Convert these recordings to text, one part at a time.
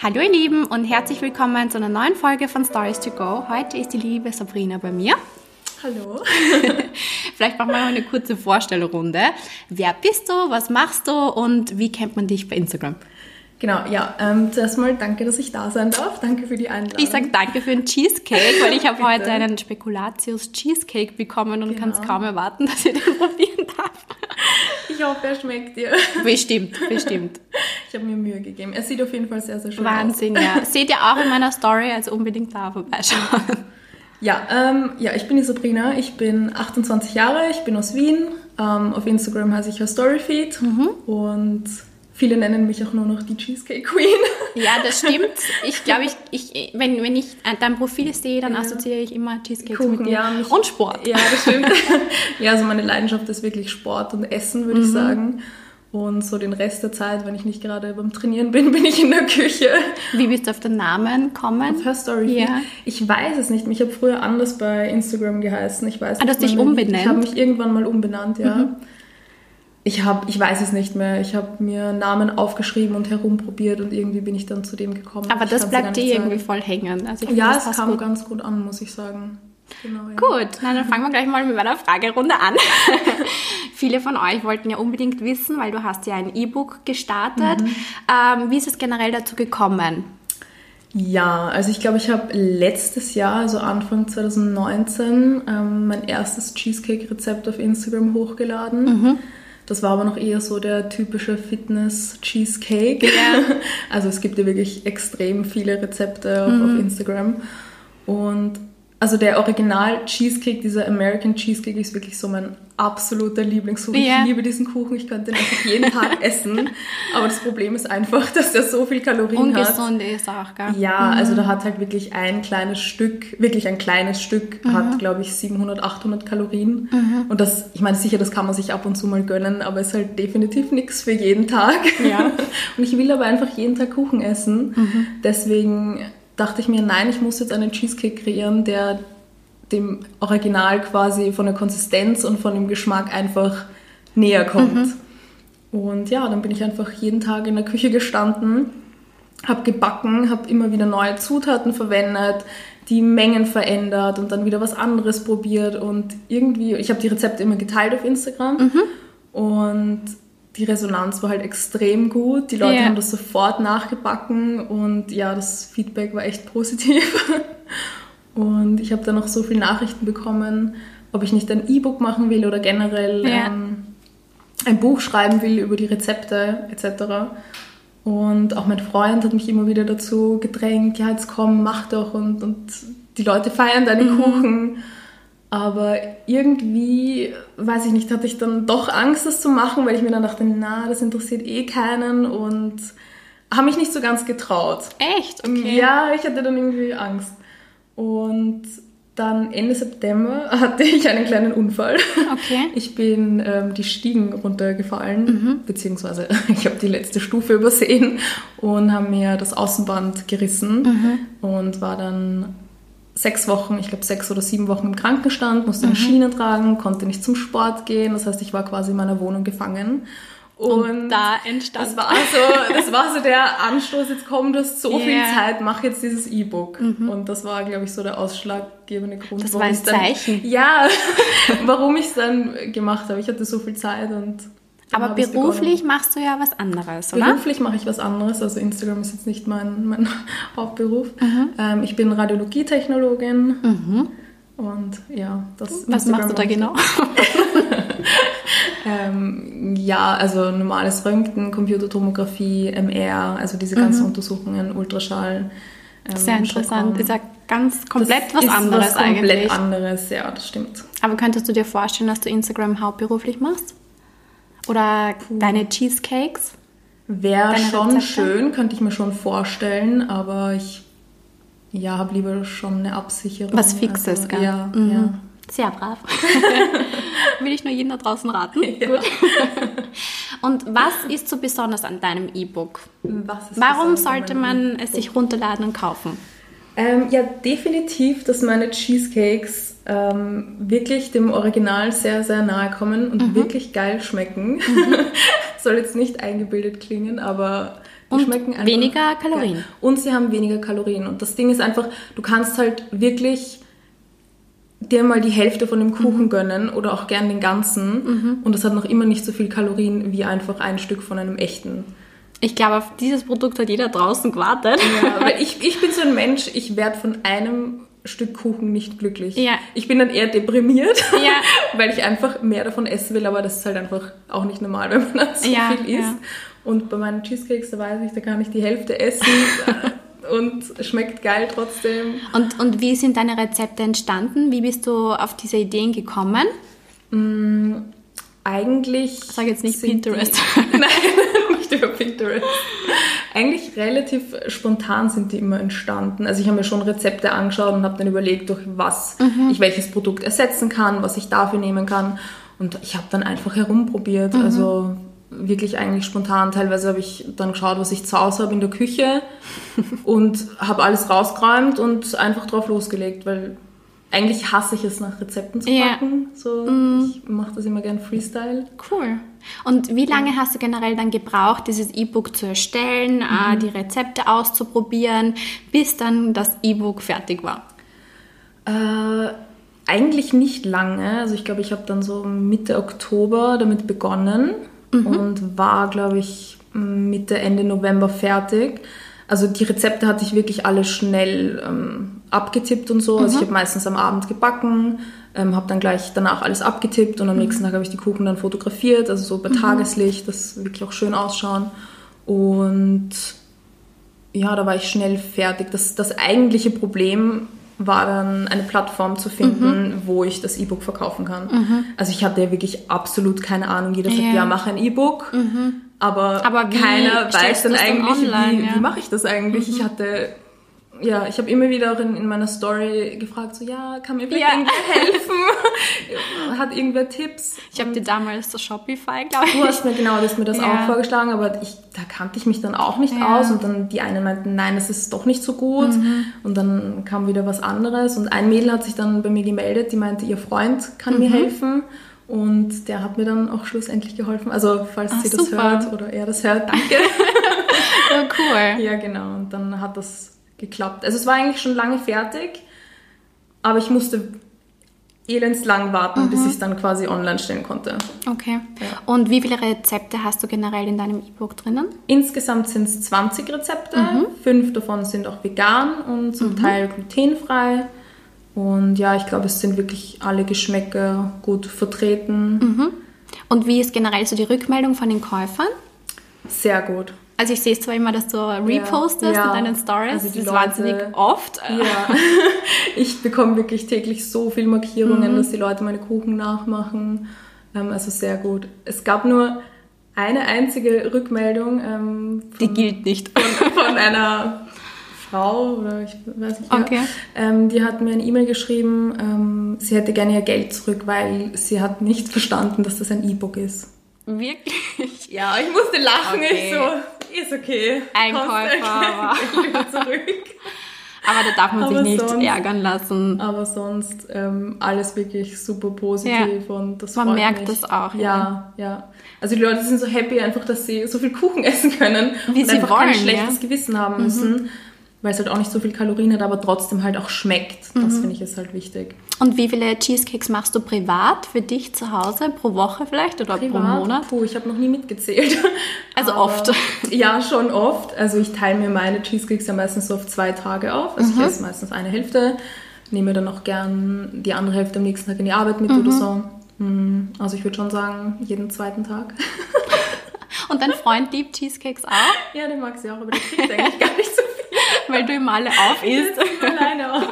Hallo ihr Lieben und herzlich willkommen zu einer neuen Folge von Stories to Go. Heute ist die liebe Sabrina bei mir. Hallo. Vielleicht machen wir mal eine kurze Vorstellrunde. Wer bist du, was machst du und wie kennt man dich bei Instagram? Genau, ja. Ähm, zuerst mal danke, dass ich da sein darf. Danke für die Einladung. Ich sage danke für den Cheesecake, weil ich habe heute einen Spekulatius Cheesecake bekommen und genau. kann es kaum erwarten, dass ich den probieren darf. Ich hoffe, er schmeckt dir. Bestimmt, bestimmt. Ich habe mir Mühe gegeben. Er sieht auf jeden Fall sehr, sehr schön Wahnsinn, aus. Wahnsinn, ja. Seht ihr auch in meiner Story, also unbedingt da vorbeischauen. Ja, ähm, ja, ich bin die Sabrina, ich bin 28 Jahre, ich bin aus Wien. Ähm, auf Instagram heiße ich Storyfeed mhm. und Viele nennen mich auch nur noch die Cheesecake Queen. Ja, das stimmt. Ich glaube, ich, ich, wenn, wenn ich dein Profil sehe, dann ja. assoziiere ich immer Cheesecake Kuchen, mit dir. Ja, mich, und Sport. Ja, das stimmt. ja, also meine Leidenschaft ist wirklich Sport und Essen, würde mhm. ich sagen. Und so den Rest der Zeit, wenn ich nicht gerade beim Trainieren bin, bin ich in der Küche. Wie bist du auf den Namen gekommen? Auf Her Story. Ja. Ich weiß es nicht. Ich habe früher anders bei Instagram geheißen. Ich weiß ah, du hast dich umbenannt? Ich habe mich irgendwann mal umbenannt, ja. Mhm. Ich habe, ich weiß es nicht mehr. Ich habe mir Namen aufgeschrieben und herumprobiert und irgendwie bin ich dann zu dem gekommen. Aber das bleibt dir irgendwie voll hängen. Also ja, es kam gut. ganz gut an, muss ich sagen. Genau, ja. Gut, na, dann fangen wir gleich mal mit meiner Fragerunde an. Viele von euch wollten ja unbedingt wissen, weil du hast ja ein E-Book gestartet. Mhm. Ähm, wie ist es generell dazu gekommen? Ja, also ich glaube, ich habe letztes Jahr, also Anfang 2019, ähm, mein erstes Cheesecake-Rezept auf Instagram hochgeladen. Mhm. Das war aber noch eher so der typische Fitness-Cheesecake. Ja. Also es gibt ja wirklich extrem viele Rezepte auf, mhm. auf Instagram. Und also der Original Cheesecake, dieser American Cheesecake ist wirklich so mein absoluter Lieblingskuchen. Yeah. Ich liebe diesen Kuchen, ich könnte ihn einfach jeden Tag essen. Aber das Problem ist einfach, dass der so viel Kalorien Ungesund hat. Ungesund ist auch, gell? Ja, mhm. also da hat halt wirklich ein kleines Stück, wirklich ein kleines Stück, mhm. hat glaube ich 700, 800 Kalorien. Mhm. Und das, ich meine sicher, das kann man sich ab und zu mal gönnen, aber ist halt definitiv nichts für jeden Tag. Ja. Und ich will aber einfach jeden Tag Kuchen essen. Mhm. Deswegen dachte ich mir, nein, ich muss jetzt einen Cheesecake kreieren, der dem Original quasi von der Konsistenz und von dem Geschmack einfach näher kommt. Mhm. Und ja, dann bin ich einfach jeden Tag in der Küche gestanden, habe gebacken, habe immer wieder neue Zutaten verwendet, die Mengen verändert und dann wieder was anderes probiert und irgendwie, ich habe die Rezepte immer geteilt auf Instagram mhm. und die Resonanz war halt extrem gut. Die Leute yeah. haben das sofort nachgebacken und ja, das Feedback war echt positiv. Und ich habe dann noch so viele Nachrichten bekommen, ob ich nicht ein E-Book machen will oder generell yeah. ähm, ein Buch schreiben will über die Rezepte etc. Und auch mein Freund hat mich immer wieder dazu gedrängt, ja, jetzt komm, mach doch und, und die Leute feiern deine mhm. Kuchen. Aber irgendwie, weiß ich nicht, hatte ich dann doch Angst, das zu machen, weil ich mir dann dachte, na, das interessiert eh keinen und habe mich nicht so ganz getraut. Echt? Okay. Ja, ich hatte dann irgendwie Angst. Und dann Ende September hatte ich einen kleinen Unfall. Okay. Ich bin ähm, die Stiegen runtergefallen, mhm. beziehungsweise ich habe die letzte Stufe übersehen und habe mir das Außenband gerissen mhm. und war dann sechs Wochen, ich glaube sechs oder sieben Wochen im Krankenstand, musste eine mhm. Schiene tragen, konnte nicht zum Sport gehen. Das heißt, ich war quasi in meiner Wohnung gefangen. Und, und da entstand. Das war, so, das war so der Anstoß, jetzt komm, du hast so yeah. viel Zeit, mach jetzt dieses E-Book. Mhm. Und das war, glaube ich, so der ausschlaggebende Grund. Das war ein Zeichen. Dann, ja, warum ich es dann gemacht habe. Ich hatte so viel Zeit und aber beruflich machst du ja was anderes, oder? Beruflich mache ich was anderes. Also Instagram ist jetzt nicht mein, mein Hauptberuf. Mhm. Ähm, ich bin Radiologietechnologin. Mhm. Und ja, das. Was Instagram machst du da genau? ähm, ja, also normales Röntgen, Computertomographie, MR, also diese ganzen mhm. Untersuchungen, Ultraschall. Ähm, Sehr interessant. Ist ja ganz komplett das was anderes was eigentlich. Komplett anderes, ja, das stimmt. Aber könntest du dir vorstellen, dass du Instagram hauptberuflich machst? Oder Puh. deine Cheesecakes? Wäre schon Rezepte? schön, könnte ich mir schon vorstellen, aber ich ja, habe lieber schon eine Absicherung. Was Fixes, also, gell? Ja, mhm. ja. Sehr brav. Will ich nur jeden da draußen raten. Ja. Gut. Und was ist so besonders an deinem E-Book? Warum sollte man es sich runterladen und kaufen? Ähm, ja, definitiv, dass meine Cheesecakes ähm, wirklich dem Original sehr, sehr nahe kommen und mhm. wirklich geil schmecken. Mhm. soll jetzt nicht eingebildet klingen, aber die und schmecken einfach. Weniger Kalorien. Geil. Und sie haben weniger Kalorien. Und das Ding ist einfach, du kannst halt wirklich dir mal die Hälfte von dem Kuchen mhm. gönnen oder auch gern den ganzen. Mhm. Und das hat noch immer nicht so viel Kalorien wie einfach ein Stück von einem echten. Ich glaube, auf dieses Produkt hat jeder draußen gewartet. Ja, weil ich, ich bin so ein Mensch, ich werde von einem Stück Kuchen nicht glücklich. Ja. Ich bin dann eher deprimiert, ja. weil ich einfach mehr davon essen will, aber das ist halt einfach auch nicht normal, wenn man dann so ja, viel isst. Und bei meinen Cheesecakes, da weiß ich, da kann ich die Hälfte essen und schmeckt geil trotzdem. Und, und wie sind deine Rezepte entstanden? Wie bist du auf diese Ideen gekommen? Eigentlich. Ich sage jetzt nicht Pinterest. Die, nein, nicht über Pinterest. Eigentlich relativ spontan sind die immer entstanden. Also ich habe mir schon Rezepte angeschaut und habe dann überlegt, durch was mhm. ich welches Produkt ersetzen kann, was ich dafür nehmen kann. Und ich habe dann einfach herumprobiert. Mhm. Also wirklich eigentlich spontan. Teilweise habe ich dann geschaut, was ich zu Hause habe in der Küche und habe alles rausgeräumt und einfach drauf losgelegt, weil eigentlich hasse ich es, nach Rezepten zu backen. Yeah. So, mm. Ich mache das immer gern Freestyle. Cool. Und wie lange hast du generell dann gebraucht, dieses E-Book zu erstellen, äh, mhm. die Rezepte auszuprobieren, bis dann das E-Book fertig war? Äh, eigentlich nicht lange. Also ich glaube, ich habe dann so Mitte Oktober damit begonnen mhm. und war, glaube ich, Mitte, Ende November fertig. Also die Rezepte hatte ich wirklich alle schnell ähm, abgetippt und so. Mhm. Also ich mhm. habe meistens am Abend gebacken, ähm, habe dann gleich danach alles abgetippt und am mhm. nächsten Tag habe ich die Kuchen dann fotografiert, also so bei mhm. Tageslicht, dass wirklich auch schön ausschauen. Und ja, da war ich schnell fertig. Das, das eigentliche Problem war dann eine Plattform zu finden, mhm. wo ich das E-Book verkaufen kann. Mhm. Also ich hatte ja wirklich absolut keine Ahnung. Jeder sagt, ja, ja mach ein E-Book. Mhm. Aber, aber keiner weiß dann eigentlich, online, wie, ja? wie mache ich das eigentlich. Ich mhm. hatte ja, ich habe immer wieder auch in, in, meiner Story gefragt, so, ja, kann mir vielleicht ja. irgendwer helfen? Hat irgendwer Tipps? Ich habe dir damals das Shopify, glaube ich. Du hast mir genau, das mir das ja. auch vorgeschlagen, aber ich, da kannte ich mich dann auch nicht ja. aus und dann die einen meinten, nein, das ist doch nicht so gut mhm. und dann kam wieder was anderes und ein Mädel hat sich dann bei mir gemeldet, die meinte, ihr Freund kann mhm. mir helfen und der hat mir dann auch schlussendlich geholfen. Also, falls Ach, sie das super. hört oder er das hört, danke. oh, cool. Ja, genau. Und dann hat das geklappt. Also es war eigentlich schon lange fertig, aber ich musste elendslang warten, mhm. bis ich es dann quasi online stellen konnte. Okay. Ja. Und wie viele Rezepte hast du generell in deinem E-Book drinnen? Insgesamt sind es 20 Rezepte. Mhm. Fünf davon sind auch vegan und zum mhm. Teil glutenfrei. Und ja, ich glaube, es sind wirklich alle Geschmäcker gut vertreten. Mhm. Und wie ist generell so die Rückmeldung von den Käufern? Sehr gut. Also ich sehe es zwar immer, dass du repostest ja, ja. in deinen Stories, also das ist wahnsinnig oft. Ja, ich bekomme wirklich täglich so viele Markierungen, mhm. dass die Leute meine Kuchen nachmachen. Ähm, also sehr gut. Es gab nur eine einzige Rückmeldung. Ähm, von, die gilt nicht. Von, von einer Frau oder ich weiß nicht. Okay. Ähm, die hat mir eine E-Mail geschrieben, ähm, sie hätte gerne ihr Geld zurück, weil sie hat nicht verstanden, dass das ein E-Book ist. Wirklich? Ja, ich musste lachen. Okay. Ich so, ist okay. Einkäufer. zurück. Aber da darf man aber sich nicht sonst, ärgern lassen. Aber sonst ähm, alles wirklich super positiv ja. und das Man merkt mich. das auch. Ja. ja, ja. Also die Leute sind so happy einfach, dass sie so viel Kuchen essen können Wie und sie einfach wollen, kein schlechtes ja? Gewissen haben müssen. Weil es halt auch nicht so viel Kalorien hat, aber trotzdem halt auch schmeckt. Das mhm. finde ich ist halt wichtig. Und wie viele Cheesecakes machst du privat für dich zu Hause? Pro Woche vielleicht oder privat? pro Monat? Puh, ich habe noch nie mitgezählt. Also aber, oft? Ja, schon oft. Also ich teile mir meine Cheesecakes ja meistens so auf zwei Tage auf. Also mhm. ich esse meistens eine Hälfte, nehme dann auch gern die andere Hälfte am nächsten Tag in die Arbeit mit mhm. oder so. Mhm. Also ich würde schon sagen, jeden zweiten Tag. Und dein Freund liebt Cheesecakes auch? Ja, den mag sie auch, aber der kriegt eigentlich gar nicht so weil du ihm alle. Alleine auf.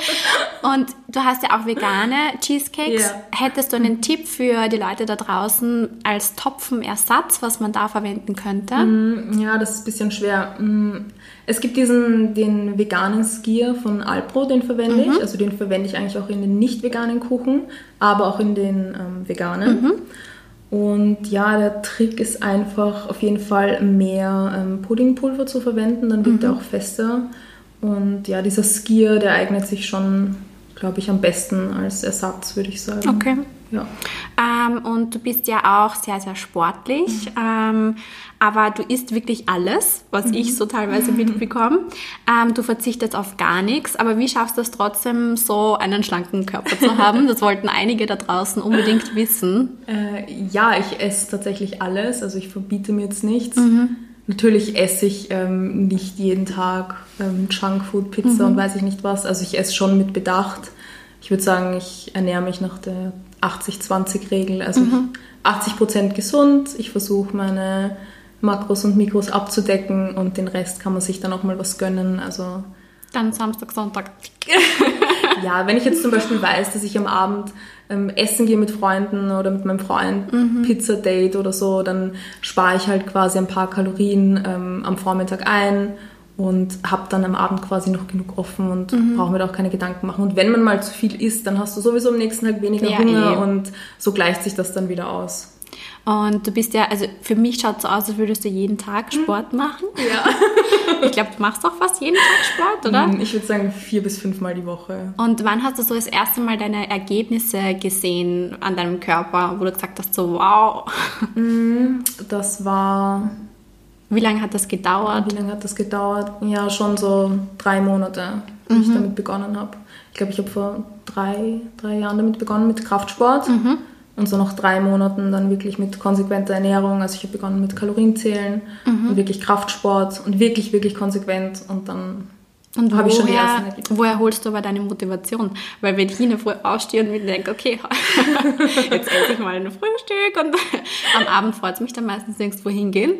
Und du hast ja auch vegane Cheesecakes. Yeah. Hättest du einen Tipp für die Leute da draußen als Topfenersatz, was man da verwenden könnte? Mm, ja, das ist ein bisschen schwer. Mm, es gibt diesen den veganen Skier von Alpro, den verwende mhm. ich. Also den verwende ich eigentlich auch in den nicht veganen Kuchen, aber auch in den ähm, veganen. Mhm. Und ja, der Trick ist einfach auf jeden Fall mehr ähm, Puddingpulver zu verwenden, dann wird mhm. er auch fester. Und ja, dieser Skier, der eignet sich schon glaube ich, am besten als Ersatz, würde ich sagen. Okay. Ja. Ähm, und du bist ja auch sehr, sehr sportlich, mhm. ähm, aber du isst wirklich alles, was mhm. ich so teilweise mitbekomme. Ähm, du verzichtest auf gar nichts, aber wie schaffst du es trotzdem, so einen schlanken Körper zu haben? Das wollten einige da draußen unbedingt wissen. Äh, ja, ich esse tatsächlich alles, also ich verbiete mir jetzt nichts. Mhm. Natürlich esse ich ähm, nicht jeden Tag ähm, Junkfood, Pizza mhm. und weiß ich nicht was. Also ich esse schon mit Bedacht. Ich würde sagen, ich ernähre mich nach der 80-20-Regel. Also mhm. 80 Prozent gesund. Ich versuche meine Makros und Mikros abzudecken und den Rest kann man sich dann auch mal was gönnen. Also dann Samstag, Sonntag. ja, wenn ich jetzt zum Beispiel weiß, dass ich am Abend ähm, essen gehe mit Freunden oder mit meinem Freund, mhm. Pizza-Date oder so, dann spare ich halt quasi ein paar Kalorien ähm, am Vormittag ein und habe dann am Abend quasi noch genug offen und mhm. brauche mir da auch keine Gedanken machen. Und wenn man mal zu viel isst, dann hast du sowieso am nächsten Tag weniger ja, Hunger eh. und so gleicht sich das dann wieder aus. Und du bist ja, also für mich schaut es so aus, als würdest du jeden Tag hm. Sport machen. Ja. ich glaube, du machst auch fast jeden Tag Sport, oder? Hm, ich würde sagen vier bis fünfmal die Woche. Und wann hast du so das erste Mal deine Ergebnisse gesehen an deinem Körper, wo du gesagt hast, so wow? Hm, das war wie lange hat das gedauert? Wie lange hat das gedauert? Ja, schon so drei Monate, wie mhm. ich damit begonnen habe. Ich glaube, ich habe vor drei, drei Jahren damit begonnen, mit Kraftsport. Mhm. Und so nach drei Monaten dann wirklich mit konsequenter Ernährung. Also ich habe begonnen mit Kalorienzählen mhm. und wirklich Kraftsport und wirklich, wirklich konsequent. Und dann und habe ich schon die ersten Ergebnisse. Woher holst du aber deine Motivation? Weil wenn ich in der Früh aufstehe und mir denke, okay, jetzt esse ich mal ein Frühstück und am Abend freut es mich dann meistens nirgends wohin gehen.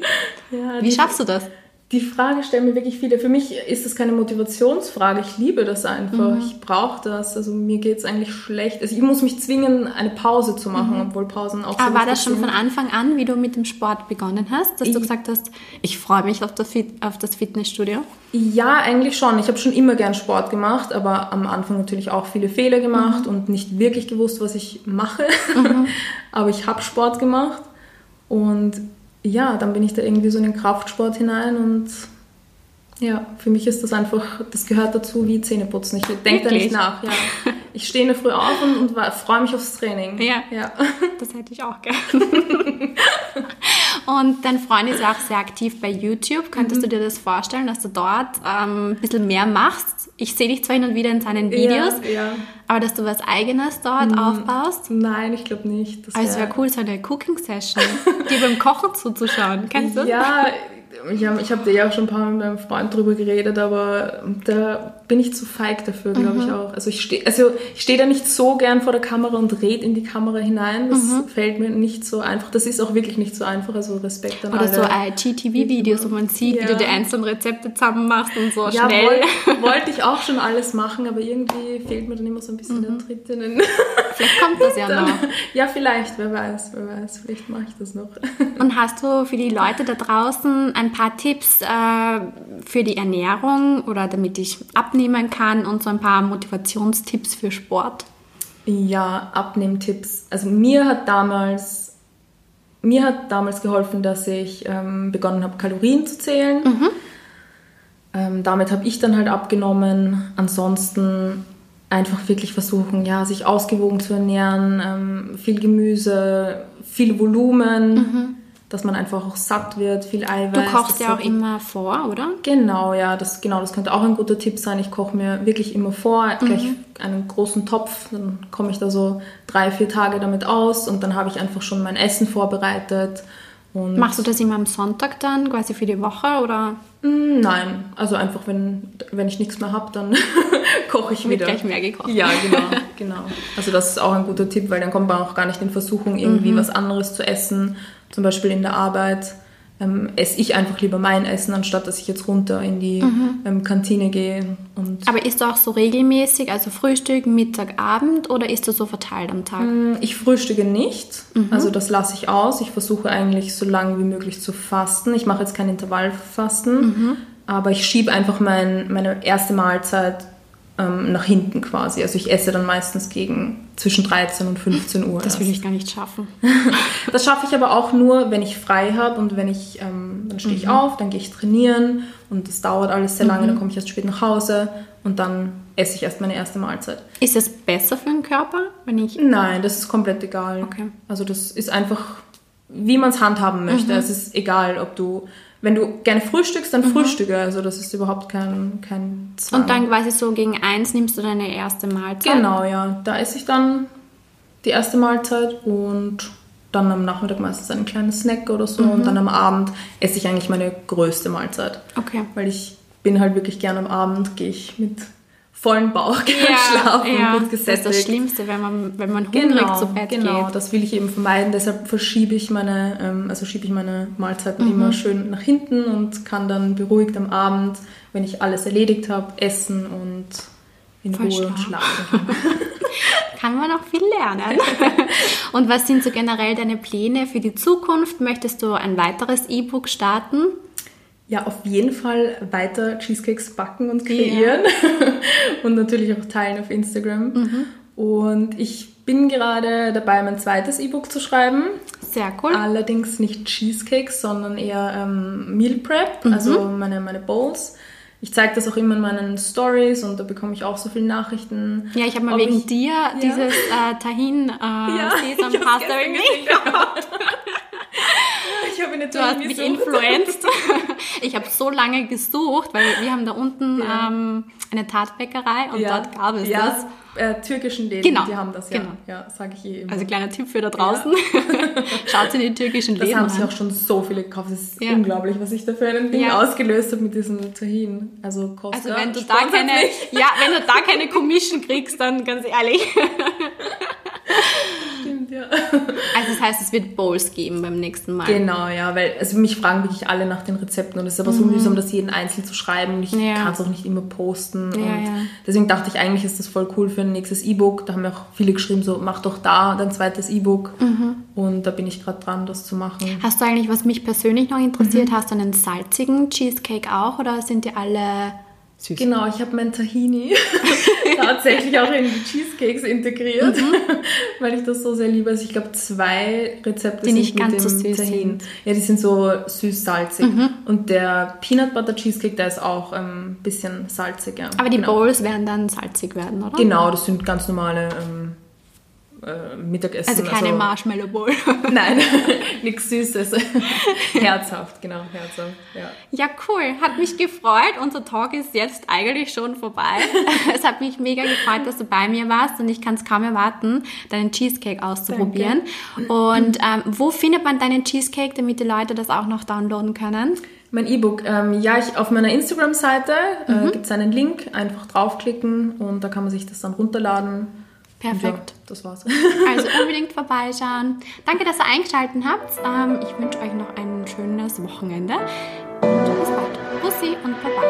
Ja, Wie schaffst du das? Die Frage stellen mir wirklich viele. Für mich ist das keine Motivationsfrage. Ich liebe das einfach. Mhm. Ich brauche das. Also mir geht es eigentlich schlecht. Also ich muss mich zwingen, eine Pause zu machen, mhm. obwohl Pausen auch Aber war das schon sind. von Anfang an, wie du mit dem Sport begonnen hast, dass ich, du gesagt hast, ich freue mich auf das, auf das Fitnessstudio? Ja, eigentlich schon. Ich habe schon immer gern Sport gemacht, aber am Anfang natürlich auch viele Fehler gemacht mhm. und nicht wirklich gewusst, was ich mache. Mhm. aber ich habe Sport gemacht und ja, dann bin ich da irgendwie so in den Kraftsport hinein und ja, für mich ist das einfach, das gehört dazu wie Zähneputzen. Ich denke da nicht nach. Ja. Ich stehe in der Früh auf und, und freue mich aufs Training. Ja, ja, das hätte ich auch gern. und dein Freund ist ja auch sehr aktiv bei YouTube. Könntest mhm. du dir das vorstellen, dass du dort ähm, ein bisschen mehr machst? Ich sehe dich zwar hin und wieder in seinen Videos, ja, ja. aber dass du was Eigenes dort mhm. aufbaust? Nein, ich glaube nicht. Das also es wäre cool, so eine Cooking-Session, dir beim Kochen zuzuschauen. Kennst du? Ja, ich habe ich hab dir ja auch schon ein paar Mal mit meinem Freund drüber geredet, aber da bin ich zu feig dafür, glaube mhm. ich auch. Also ich stehe also steh da nicht so gern vor der Kamera und rede in die Kamera hinein. Das mhm. fällt mir nicht so einfach. Das ist auch wirklich nicht so einfach. Also Respekt an Oder alle. so IGTV-Videos, wo man sieht, ja. wie du die einzelnen Rezepte zusammen machst und so ja, schnell. Wollte wollt ich auch schon alles machen, aber irgendwie fehlt mir dann immer so ein bisschen mhm. der Tritt in den Vielleicht kommt das ja noch. Ja, vielleicht, wer weiß, wer weiß. Vielleicht mache ich das noch. Und hast du für die Leute da draußen ein paar Tipps äh, für die Ernährung oder damit ich abnehmen kann und so ein paar Motivationstipps für Sport? Ja, Abnehmtipps. Also mir hat damals, mir hat damals geholfen, dass ich ähm, begonnen habe, Kalorien zu zählen. Mhm. Ähm, damit habe ich dann halt abgenommen. Ansonsten einfach wirklich versuchen, ja, sich ausgewogen zu ernähren, ähm, viel Gemüse, viel Volumen. Mhm dass man einfach auch satt wird, viel Eiweiß. Du kochst ja auch immer vor, oder? Genau, ja, das, genau, das könnte auch ein guter Tipp sein. Ich koche mir wirklich immer vor, mhm. gleich einen großen Topf, dann komme ich da so drei, vier Tage damit aus und dann habe ich einfach schon mein Essen vorbereitet. Und Machst du das immer am Sonntag dann, quasi für die Woche, oder? Mm, nein, also einfach, wenn, wenn ich nichts mehr habe, dann koche ich wieder. gleich mehr gekocht. Ja, genau, genau. Also das ist auch ein guter Tipp, weil dann kommt man auch gar nicht in Versuchung, irgendwie mhm. was anderes zu essen zum Beispiel in der Arbeit ähm, esse ich einfach lieber mein Essen, anstatt dass ich jetzt runter in die mhm. ähm, Kantine gehe. Und Aber isst du auch so regelmäßig, also Frühstück, Mittag, Abend oder isst du so verteilt am Tag? Mm, ich frühstücke nicht, mhm. also das lasse ich aus. Ich versuche eigentlich so lange wie möglich zu fasten. Ich mache jetzt kein Intervallfasten, mhm. aber ich schiebe einfach mein, meine erste Mahlzeit ähm, nach hinten quasi. Also ich esse dann meistens gegen zwischen 13 und 15 Uhr. Das will ich gar nicht schaffen. das schaffe ich aber auch nur, wenn ich frei habe und wenn ich, ähm, dann stehe ich mhm. auf, dann gehe ich trainieren und das dauert alles sehr lange, mhm. dann komme ich erst spät nach Hause und dann esse ich erst meine erste Mahlzeit. Ist das besser für den Körper, wenn ich... Nein, das ist komplett egal. Okay. Also das ist einfach, wie man es handhaben möchte. Mhm. Es ist egal, ob du wenn du gerne frühstückst, dann mhm. frühstücke. Also das ist überhaupt kein, kein Zwang. Und dann quasi so gegen eins nimmst du deine erste Mahlzeit? Genau, ja. Da esse ich dann die erste Mahlzeit und dann am Nachmittag meistens einen kleinen Snack oder so. Mhm. Und dann am Abend esse ich eigentlich meine größte Mahlzeit. Okay. Weil ich bin halt wirklich gerne am Abend, gehe ich mit vollen Bauch ja, schlafen ja. und gesättigt. Das ist das Schlimmste, wenn man, wenn man hungrig genau, zu Bett genau, geht. Genau, das will ich eben vermeiden. Deshalb verschiebe ich meine, ähm, also schiebe ich meine Mahlzeiten mhm. immer schön nach hinten und kann dann beruhigt am Abend, wenn ich alles erledigt habe, essen und in Voll Ruhe stark. schlafen. kann man auch viel lernen. und was sind so generell deine Pläne für die Zukunft? Möchtest du ein weiteres E-Book starten? Ja, auf jeden Fall weiter Cheesecakes backen und kreieren ja. und natürlich auch teilen auf Instagram. Mhm. Und ich bin gerade dabei, mein zweites E-Book zu schreiben. Sehr cool. Allerdings nicht Cheesecakes, sondern eher ähm, Meal Prep, mhm. also meine, meine Bowls. Ich zeige das auch immer in meinen Stories und da bekomme ich auch so viele Nachrichten. Ja, ich habe mal wegen ich, dir ja. dieses äh, Tahin äh, ja, Sesam Pasta Ich habe eine Du hast mich influenced. ich habe so lange gesucht, weil wir haben da unten ja. ähm, eine Tatbäckerei und ja. dort gab es ja. das. Äh, türkischen Läden, genau. die haben das ja. Genau. Ja, sage ich eh immer. Also kleiner Tipp für da draußen. Schaut in die türkischen das Läden. Das haben sie auch schon so viele gekauft. Es ist unglaublich, was ich da für ein Ding ausgelöst habe mit diesem Tahin. Also Costa. Also wenn du da keine, ja, wenn du da keine Commission kriegst, dann ganz ehrlich. Stimmt, ja. Das heißt, es wird Bowls geben beim nächsten Mal. Genau, ja, weil also mich fragen wirklich alle nach den Rezepten und es ist aber mhm. so mühsam, das jeden einzeln zu schreiben und ich ja. kann es auch nicht immer posten. Ja, und ja. deswegen dachte ich, eigentlich ist das voll cool für ein nächstes E-Book. Da haben mir auch viele geschrieben, so mach doch da dein zweites E-Book. Mhm. Und da bin ich gerade dran, das zu machen. Hast du eigentlich, was mich persönlich noch interessiert, mhm. hast du einen salzigen Cheesecake auch oder sind die alle Süß. Genau, ich habe mein Tahini tatsächlich auch in die Cheesecakes integriert, mhm. weil ich das so sehr liebe. Also ich glaube, zwei Rezepte die sind nicht ganz mit dem so süß Tahin. Ja, die sind so süß-salzig. Mhm. Und der Peanut Butter Cheesecake, der ist auch ein ähm, bisschen salziger. Aber die genau. Bowls werden dann salzig werden, oder? Genau, das sind ganz normale ähm, äh, Mittagessen. Also keine also, Marshmallow Bowl. Nein, nichts Süßes. herzhaft, genau, herzhaft. Ja. ja, cool. Hat mich gefreut. Unser Talk ist jetzt eigentlich schon vorbei. es hat mich mega gefreut, dass du bei mir warst und ich kann es kaum erwarten, deinen Cheesecake auszuprobieren. Danke. Und ähm, wo findet man deinen Cheesecake, damit die Leute das auch noch downloaden können? Mein E-Book, ähm, ja, ich, auf meiner Instagram-Seite äh, mhm. gibt es einen Link, einfach draufklicken und da kann man sich das dann runterladen Perfekt. Ja, das war's. also unbedingt vorbeischauen. Danke, dass ihr eingeschaltet habt. Ähm, ich wünsche euch noch ein schönes Wochenende. Und bis bald. Bussi und Baba.